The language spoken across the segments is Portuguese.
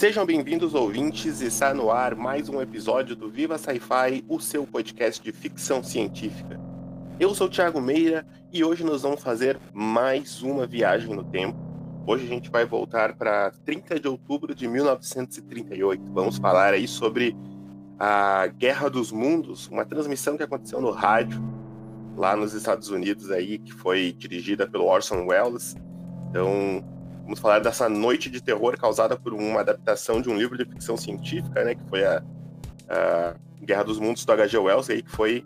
Sejam bem-vindos, ouvintes. Está no ar mais um episódio do Viva Sci-Fi, o seu podcast de ficção científica. Eu sou o Thiago Meira e hoje nós vamos fazer mais uma viagem no tempo. Hoje a gente vai voltar para 30 de outubro de 1938. Vamos falar aí sobre a Guerra dos Mundos, uma transmissão que aconteceu no rádio lá nos Estados Unidos aí, que foi dirigida pelo Orson Welles. Então, vamos falar dessa noite de terror causada por uma adaptação de um livro de ficção científica, né, que foi a, a Guerra dos Mundos do H.G. Wells aí, que foi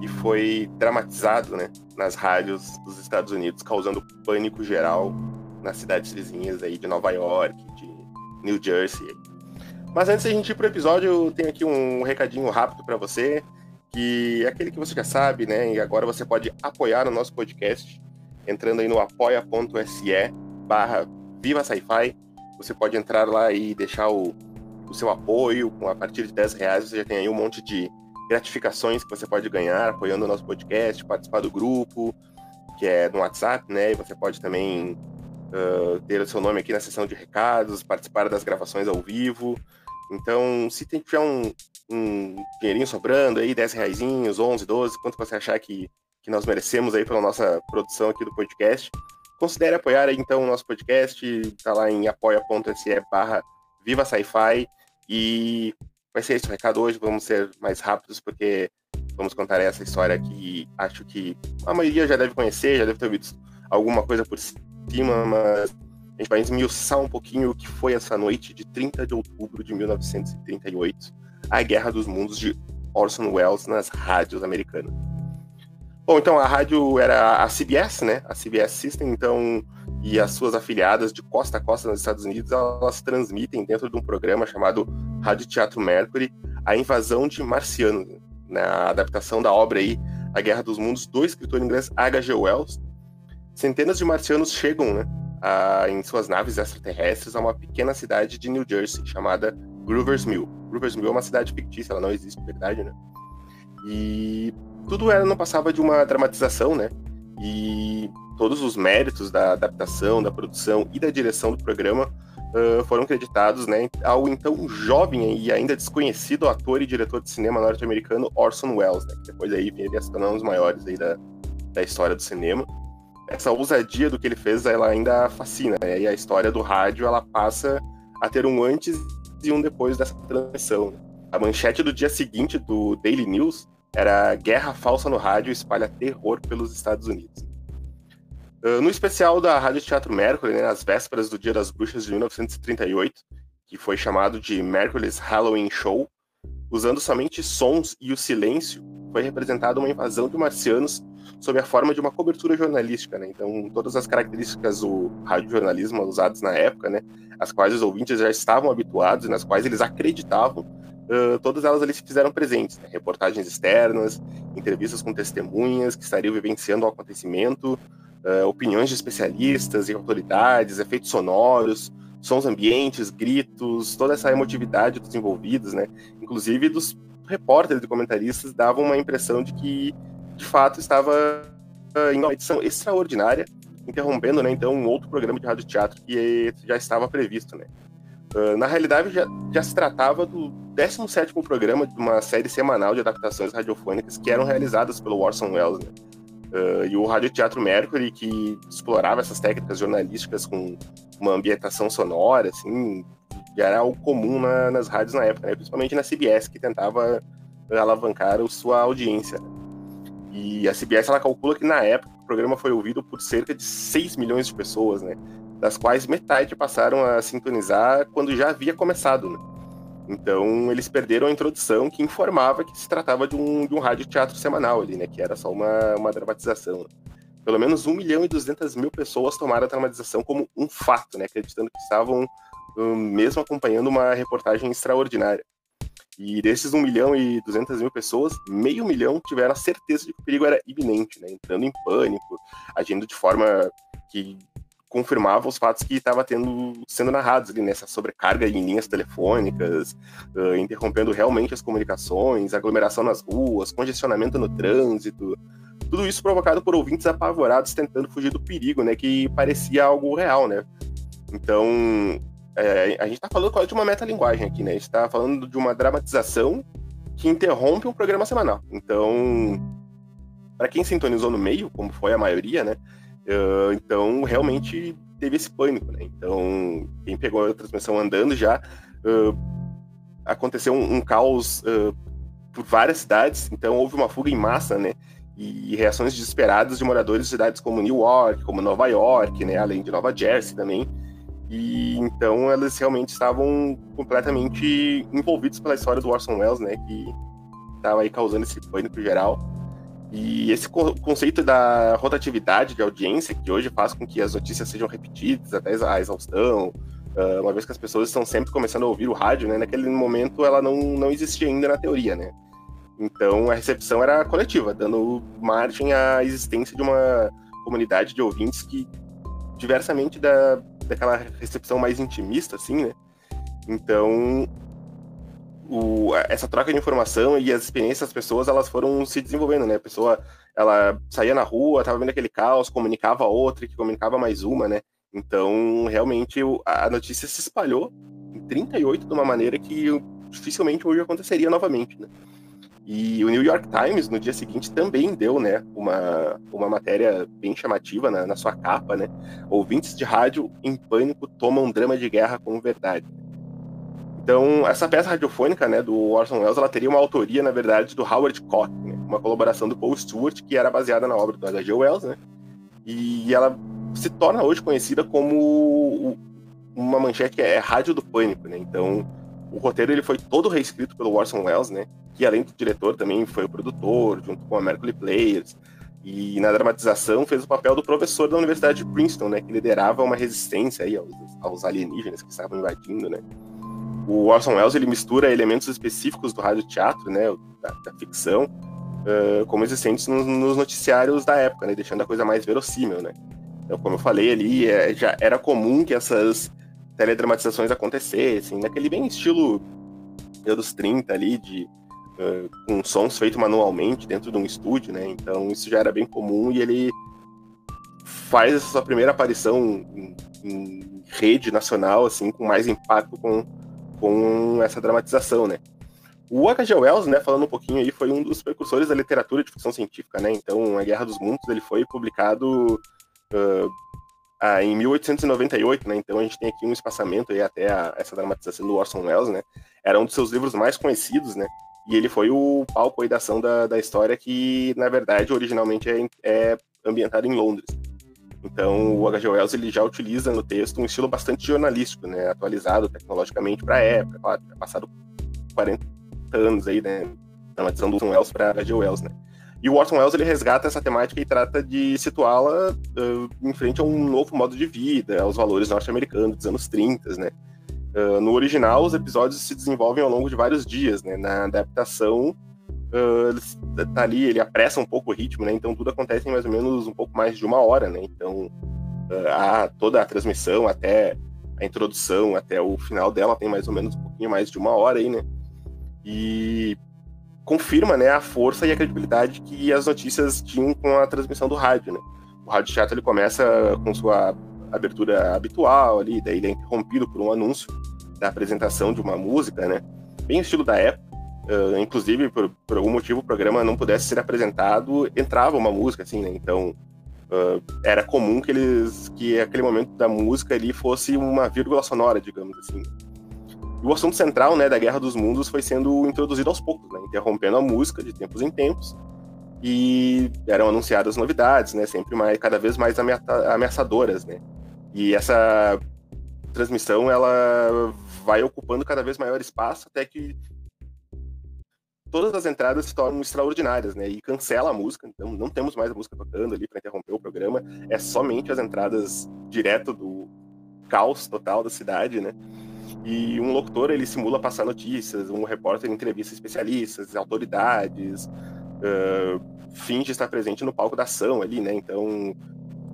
e foi dramatizado, né, nas rádios dos Estados Unidos, causando pânico geral nas cidades vizinhas aí de Nova York, de New Jersey. Mas antes da gente ir pro episódio, eu tenho aqui um recadinho rápido para você, que é aquele que você já sabe, né? E agora você pode apoiar o nosso podcast entrando aí no apoia.se barra Viva Sci-Fi. Você pode entrar lá e deixar o, o seu apoio. A partir de 10 reais você já tem aí um monte de gratificações que você pode ganhar apoiando o nosso podcast, participar do grupo, que é no WhatsApp, né? E você pode também uh, ter o seu nome aqui na seção de recados, participar das gravações ao vivo. Então, se tiver um, um dinheirinho sobrando aí, 10 reais, 11, 12, quanto você achar que, que nós merecemos aí pela nossa produção aqui do podcast, considere apoiar aí então o nosso podcast, tá lá em apoia.se barra Viva Sci-Fi. E vai ser esse o recado hoje, vamos ser mais rápidos porque vamos contar essa história que acho que a maioria já deve conhecer, já deve ter ouvido alguma coisa por cima, mas a gente vai esmiuçar um pouquinho o que foi essa noite de 30 de outubro de 1938, a Guerra dos Mundos de Orson Welles nas rádios americanas. Bom, então a rádio era a CBS, né? A CBS System, então, e as suas afiliadas de costa a costa nos Estados Unidos, elas transmitem dentro de um programa chamado Rádio Teatro Mercury a invasão de marcianos, na né? adaptação da obra aí A Guerra dos Mundos do escritor inglês H.G. Wells. Centenas de marcianos chegam, né, em suas naves extraterrestres a uma pequena cidade de New Jersey chamada Grover's Mill. Grover's Mill é uma cidade fictícia, ela não existe de verdade, né? E tudo era não passava de uma dramatização, né? E todos os méritos da adaptação, da produção e da direção do programa uh, foram creditados, né, ao então jovem e ainda desconhecido ator e diretor de cinema norte-americano Orson Welles, né? Que depois aí viria se tornar um dos maiores aí da, da história do cinema essa ousadia do que ele fez, ela ainda fascina. Né? E a história do rádio, ela passa a ter um antes e um depois dessa transmissão. A manchete do dia seguinte do Daily News era Guerra Falsa no Rádio espalha terror pelos Estados Unidos. Uh, no especial da Rádio Teatro Mercury, né, nas vésperas do Dia das Bruxas de 1938, que foi chamado de Mercury's Halloween Show, usando somente sons e o silêncio, foi representada uma invasão de marcianos sob a forma de uma cobertura jornalística, né? Então, todas as características do radiojornalismo usadas na época, né, as quais os ouvintes já estavam habituados nas quais eles acreditavam, uh, todas elas ali se fizeram presentes. Né? Reportagens externas, entrevistas com testemunhas que estariam vivenciando o acontecimento, uh, opiniões de especialistas e autoridades, efeitos sonoros, sons ambientes, gritos, toda essa emotividade dos envolvidos, né? Inclusive dos repórteres e comentaristas davam uma impressão de que de fato estava em uma edição extraordinária, interrompendo, né, então, um outro programa de rádio teatro que já estava previsto, né. Uh, na realidade, já, já se tratava do 17 programa de uma série semanal de adaptações radiofônicas que eram realizadas pelo Orson Welles, né. Uh, e o Rádio Teatro Mercury, que explorava essas técnicas jornalísticas com uma ambientação sonora, assim, já era algo comum na, nas rádios na época, né? principalmente na CBS, que tentava alavancar sua audiência. Né? E a CBS ela calcula que na época o programa foi ouvido por cerca de 6 milhões de pessoas, né? Das quais metade passaram a sintonizar quando já havia começado, né? Então eles perderam a introdução que informava que se tratava de um, de um rádio teatro semanal ali, né? Que era só uma, uma dramatização. Pelo menos 1 milhão e 200 mil pessoas tomaram a dramatização como um fato, né? Acreditando que estavam um, mesmo acompanhando uma reportagem extraordinária. E desses 1 milhão e 200 mil pessoas, meio milhão tiveram a certeza de que o perigo era iminente, né? entrando em pânico, agindo de forma que confirmava os fatos que estava sendo narrados ali nessa sobrecarga em linhas telefônicas, uh, interrompendo realmente as comunicações, aglomeração nas ruas, congestionamento no trânsito, Tudo isso provocado por ouvintes apavorados tentando fugir do perigo, né? Que parecia algo real, né? Então, é, a gente está falando de uma metalinguagem aqui, né? A gente está falando de uma dramatização que interrompe um programa semanal. Então, para quem sintonizou no meio, como foi a maioria, né? Uh, então, realmente teve esse pânico, né? Então, quem pegou a transmissão andando já uh, aconteceu um, um caos uh, por várias cidades. Então, houve uma fuga em massa, né? E reações desesperadas de moradores de cidades como New York, como Nova York, né? Além de Nova Jersey também. E então elas realmente estavam completamente envolvidos pela história do Orson Welles, né? Que estava aí causando esse pânico geral. E esse co conceito da rotatividade de audiência, que hoje faz com que as notícias sejam repetidas até a exaustão, uh, uma vez que as pessoas estão sempre começando a ouvir o rádio, né? Naquele momento ela não, não existia ainda na teoria, né? Então a recepção era coletiva, dando margem à existência de uma comunidade de ouvintes que, diversamente da, daquela recepção mais intimista, assim, né? Então, o, essa troca de informação e as experiências das pessoas, elas foram se desenvolvendo, né? A pessoa, ela saía na rua, tava vendo aquele caos, comunicava a outra, que comunicava mais uma, né? Então, realmente, a notícia se espalhou em 38 de uma maneira que dificilmente hoje aconteceria novamente, né? E o New York Times, no dia seguinte, também deu né, uma, uma matéria bem chamativa na, na sua capa, né? Ouvintes de rádio em pânico tomam drama de guerra como verdade. Então, essa peça radiofônica né, do Orson Welles ela teria uma autoria, na verdade, do Howard Koch, né, uma colaboração do Paul Stewart, que era baseada na obra do H.G. Wells, né? E ela se torna hoje conhecida como uma manchete que é Rádio do Pânico, né? Então, o roteiro ele foi todo reescrito pelo Orson Welles, né? Que além do diretor também foi o produtor, junto com a Mercury Players. E na dramatização fez o papel do professor da Universidade de Princeton, né? Que liderava uma resistência aí aos, aos alienígenas que estavam invadindo, né? O Orson Welles ele mistura elementos específicos do rádio teatro, né? Da, da ficção, uh, como existentes nos, nos, noticiários da época, né? Deixando a coisa mais verossímil, né? Então, como eu falei ali, é, já era comum que essas teledramatizações acontecessem, naquele bem estilo anos 30 ali, de, uh, com sons feitos manualmente dentro de um estúdio, né? Então isso já era bem comum e ele faz essa sua primeira aparição em, em rede nacional, assim, com mais impacto com, com essa dramatização, né? O H.G. Wells, né, falando um pouquinho aí, foi um dos precursores da literatura de ficção científica, né? Então, A Guerra dos Mundos, ele foi publicado uh, em 1898, né? Então a gente tem aqui um espaçamento aí até a, essa dramatização do Orson Welles, né? Era um dos seus livros mais conhecidos, né? E ele foi o palco aí da ação da, da história que, na verdade, originalmente é, é ambientado em Londres. Então, o H.G. Wells ele já utiliza no texto um estilo bastante jornalístico, né? Atualizado tecnologicamente para a época, claro, já passado 40 anos aí, né? Dramatização do Orson Welles para H.G. Wells, né? E o Orson Welles ele resgata essa temática e trata de situá-la uh, em frente a um novo modo de vida, aos valores norte-americanos dos anos 30, né? Uh, no original, os episódios se desenvolvem ao longo de vários dias, né? Na adaptação, uh, tá ali, ele apressa um pouco o ritmo, né? Então tudo acontece em mais ou menos um pouco mais de uma hora, né? Então uh, a, toda a transmissão até a introdução, até o final dela tem mais ou menos um pouquinho mais de uma hora aí, né? E confirma né, a força e a credibilidade que as notícias tinham com a transmissão do rádio. Né? O rádio teatro ele começa com sua abertura habitual ali, daí ele é interrompido por um anúncio da apresentação de uma música, né? Bem estilo da época. Uh, inclusive, por, por, algum motivo, o programa não pudesse ser apresentado, entrava uma música, assim, né? Então, uh, era comum que eles, que aquele momento da música ali fosse uma vírgula sonora, digamos assim. E o assunto central né, da Guerra dos Mundos foi sendo introduzido aos poucos, né, interrompendo a música de tempos em tempos. E eram anunciadas novidades, né, sempre mais, cada vez mais ameaçadoras. Né? E essa transmissão ela vai ocupando cada vez maior espaço até que todas as entradas se tornam extraordinárias, né? E cancela a música, então não temos mais a música tocando ali para interromper o programa, é somente as entradas direto do caos total da cidade, né? E um locutor, ele simula passar notícias, um repórter entrevista especialistas, autoridades, uh, finge estar presente no palco da ação ali, né? Então,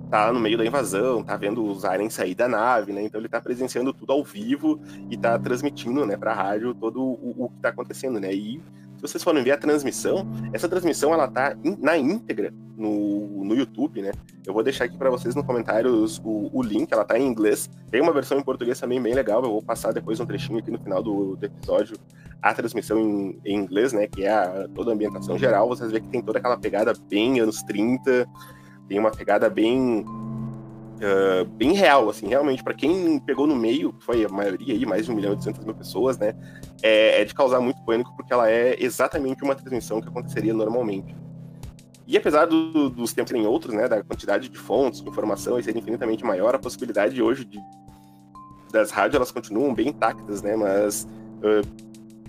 tá no meio da invasão, tá vendo os aliens sair da nave, né? Então ele tá presenciando tudo ao vivo e tá transmitindo, né, pra rádio todo o, o que tá acontecendo, né? E se vocês forem ver a transmissão, essa transmissão ela tá in, na íntegra no, no YouTube, né? Eu vou deixar aqui para vocês no comentários o, o, link, ela tá em inglês. Tem uma versão em português também bem legal, eu vou passar depois um trechinho aqui no final do, do episódio a transmissão em, em, inglês, né? Que é a, toda a ambientação geral. Vocês vê que tem toda aquela pegada bem anos 30, tem uma pegada bem uh, bem real, assim, realmente, para quem pegou no meio, foi a maioria aí, mais de 1 milhão e 200 mil pessoas, né, é, é, de causar muito pânico, porque ela é exatamente uma transmissão que aconteceria normalmente. E apesar do, dos tempos serem outros, né, da quantidade de fontes, de informação e ser infinitamente maior, a possibilidade hoje de, das rádios, elas continuam bem intactas, né, mas uh,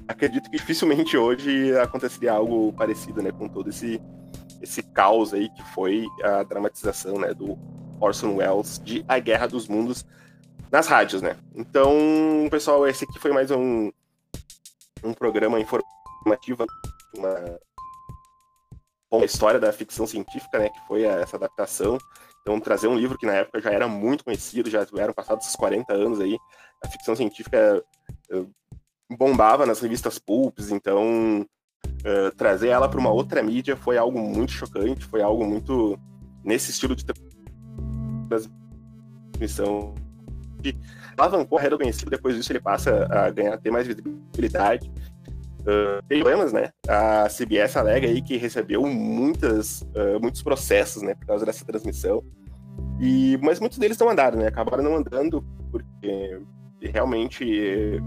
acredito que dificilmente hoje aconteceria algo parecido, né, com todo esse esse caos aí que foi a dramatização, né, do Orson Welles de A Guerra dos Mundos nas rádios, né? Então, pessoal, esse aqui foi mais um, um programa informativo, uma, uma história da ficção científica, né? Que foi essa adaptação. Então, trazer um livro que na época já era muito conhecido, já eram passados os 40 anos aí, a ficção científica uh, bombava nas revistas pulps, então uh, trazer ela para uma outra mídia foi algo muito chocante, foi algo muito nesse estilo de transmissão alavancou a carreira do conhecido, depois disso ele passa a ganhar, ter mais visibilidade. Uh, tem problemas, né? A CBS alega aí que recebeu muitas, uh, muitos processos, né, por causa dessa transmissão. E, mas muitos deles não andaram, né? Acabaram não andando porque realmente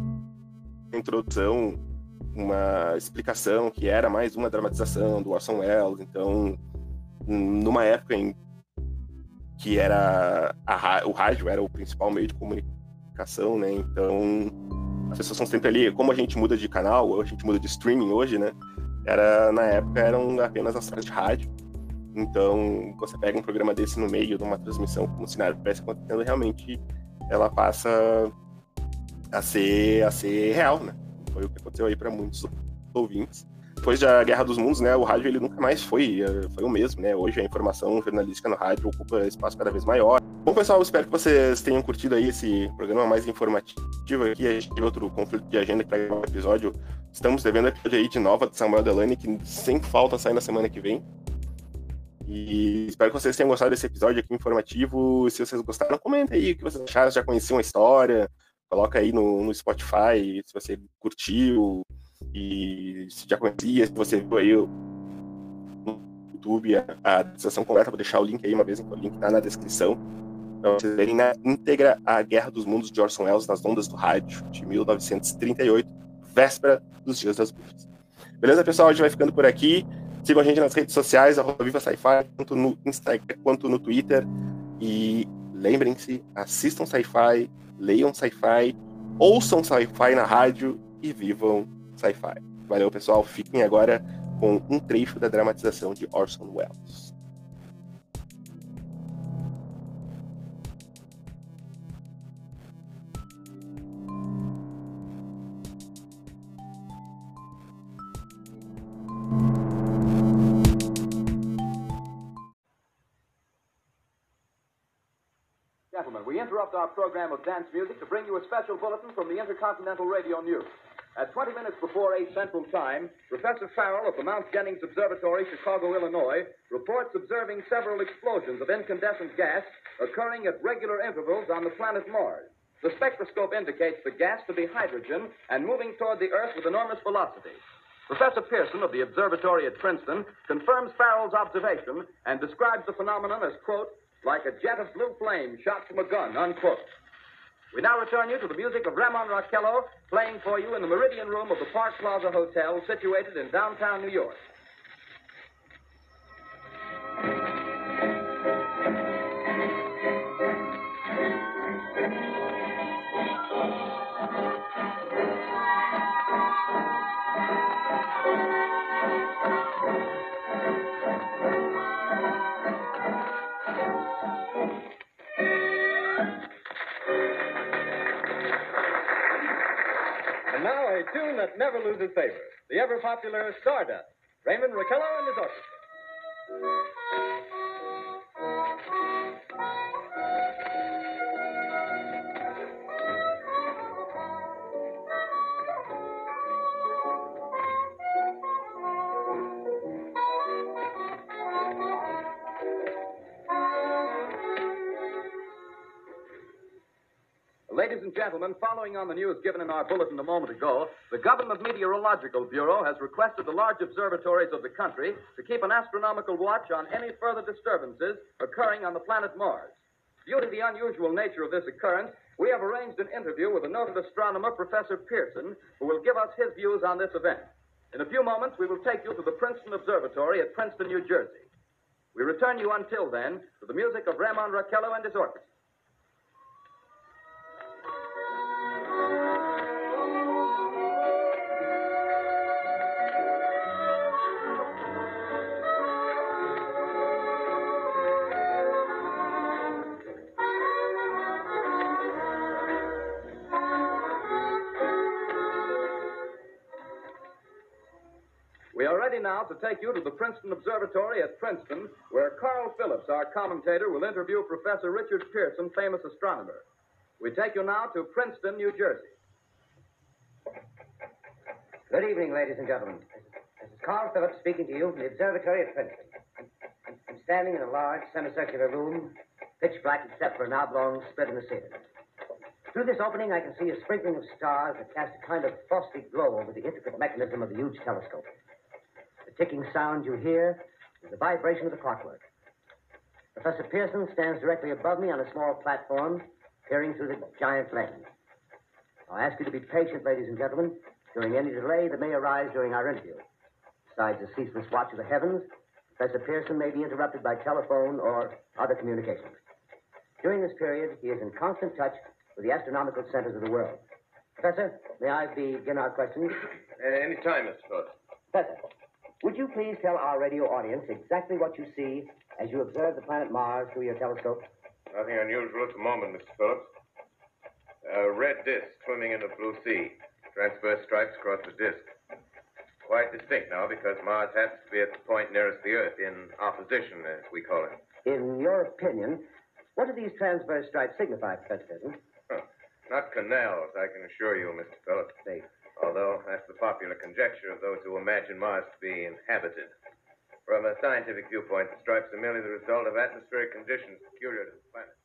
a introdução, uma explicação que era mais uma dramatização do Orson Welles. Então, numa época em que era a, o rádio era o principal meio de comunicação, né? Então as pessoas são sempre ali, como a gente muda de canal, a gente muda de streaming hoje, né? Era na época eram apenas as rádios de rádio. Então você pega um programa desse no meio de uma transmissão como se nada estivesse acontecendo, realmente ela passa a ser a ser real, né? Foi o que aconteceu aí para muitos ouvintes depois da Guerra dos Mundos, né, o rádio ele nunca mais foi, eh, foi o mesmo, né? Hoje a informação jornalística no rádio ocupa espaço cada vez maior. Bom, pessoal, espero que vocês tenham curtido aí esse programa mais informativo aqui. A gente teve outro conflito de agenda para o episódio. Estamos devendo episódio aí de nova de Samuel Delany, que sem falta sai na semana que vem. E espero que vocês tenham gostado desse episódio aqui informativo. Se vocês gostaram, comenta aí o que vocês acharam, já conheciam a história. Coloca aí no, no Spotify se você curtiu e se já conhecia, se você viu aí no YouTube a, a completa, vou deixar o link aí uma vez, o link tá na descrição, para vocês verem na íntegra a Guerra dos Mundos de Orson Welles nas ondas do rádio de 1938, véspera dos Dias das Bruxas. Beleza, pessoal? A gente vai ficando por aqui. Sigam a gente nas redes sociais, arroba Viva Sci-Fi, tanto no Instagram quanto no Twitter. E lembrem-se, assistam Sci-Fi, leiam Sci-Fi, ouçam Sci-Fi na rádio e vivam sci-fi. Valeu, pessoal. Fiquem agora com um trecho da dramatização de Orson Welles. Interrupt our program of dance music to bring you a special bulletin from the Intercontinental Radio News. At 20 minutes before 8 Central Time, Professor Farrell of the Mount Jennings Observatory, Chicago, Illinois, reports observing several explosions of incandescent gas occurring at regular intervals on the planet Mars. The spectroscope indicates the gas to be hydrogen and moving toward the Earth with enormous velocity. Professor Pearson of the observatory at Princeton confirms Farrell's observation and describes the phenomenon as, quote, like a jet of blue flame shot from a gun, unquote. We now return you to the music of Ramon Raquello playing for you in the Meridian Room of the Park Plaza Hotel situated in downtown New York. The ever popular Stardust. Raymond Raquello and his orchestra. Ladies and gentlemen, following on the news given in our bulletin a moment ago, the Government Meteorological Bureau has requested the large observatories of the country to keep an astronomical watch on any further disturbances occurring on the planet Mars. Due to the unusual nature of this occurrence, we have arranged an interview with the noted astronomer, Professor Pearson, who will give us his views on this event. In a few moments, we will take you to the Princeton Observatory at Princeton, New Jersey. We return you until then to the music of Ramon Raquello and his orchestra. To take you to the Princeton Observatory at Princeton, where Carl Phillips, our commentator, will interview Professor Richard Pearson, famous astronomer. We take you now to Princeton, New Jersey. Good evening, ladies and gentlemen. This is, Carl Phillips speaking to you from the observatory at Princeton. I'm, I'm, I'm standing in a large semicircular room, pitch black except for an oblong split in the ceiling. Through this opening, I can see a sprinkling of stars that cast a kind of frosty glow over the intricate mechanism of the huge telescope. The ticking sound you hear is the vibration of the clockwork. Professor Pearson stands directly above me on a small platform, peering through the giant lens. I'll ask you to be patient, ladies and gentlemen, during any delay that may arise during our interview. Besides the ceaseless watch of the heavens, Professor Pearson may be interrupted by telephone or other communications. During this period, he is in constant touch with the astronomical centers of the world. Professor, may I begin our questions? Any time, Mr. Phillips. Professor, would you please tell our radio audience exactly what you see as you observe the planet Mars through your telescope? Nothing unusual at the moment, Mr. Phillips. A red disk swimming in the blue sea. Transverse stripes across the disk. Quite distinct now because Mars happens to be at the point nearest the Earth, in opposition, as we call it. In your opinion, what do these transverse stripes signify, Professor? Huh. Not canals, I can assure you, Mr. Phillips. They Although that's the popular conjecture of those who imagine Mars to be inhabited. From a scientific viewpoint, the stripes are merely the result of atmospheric conditions peculiar to the planet.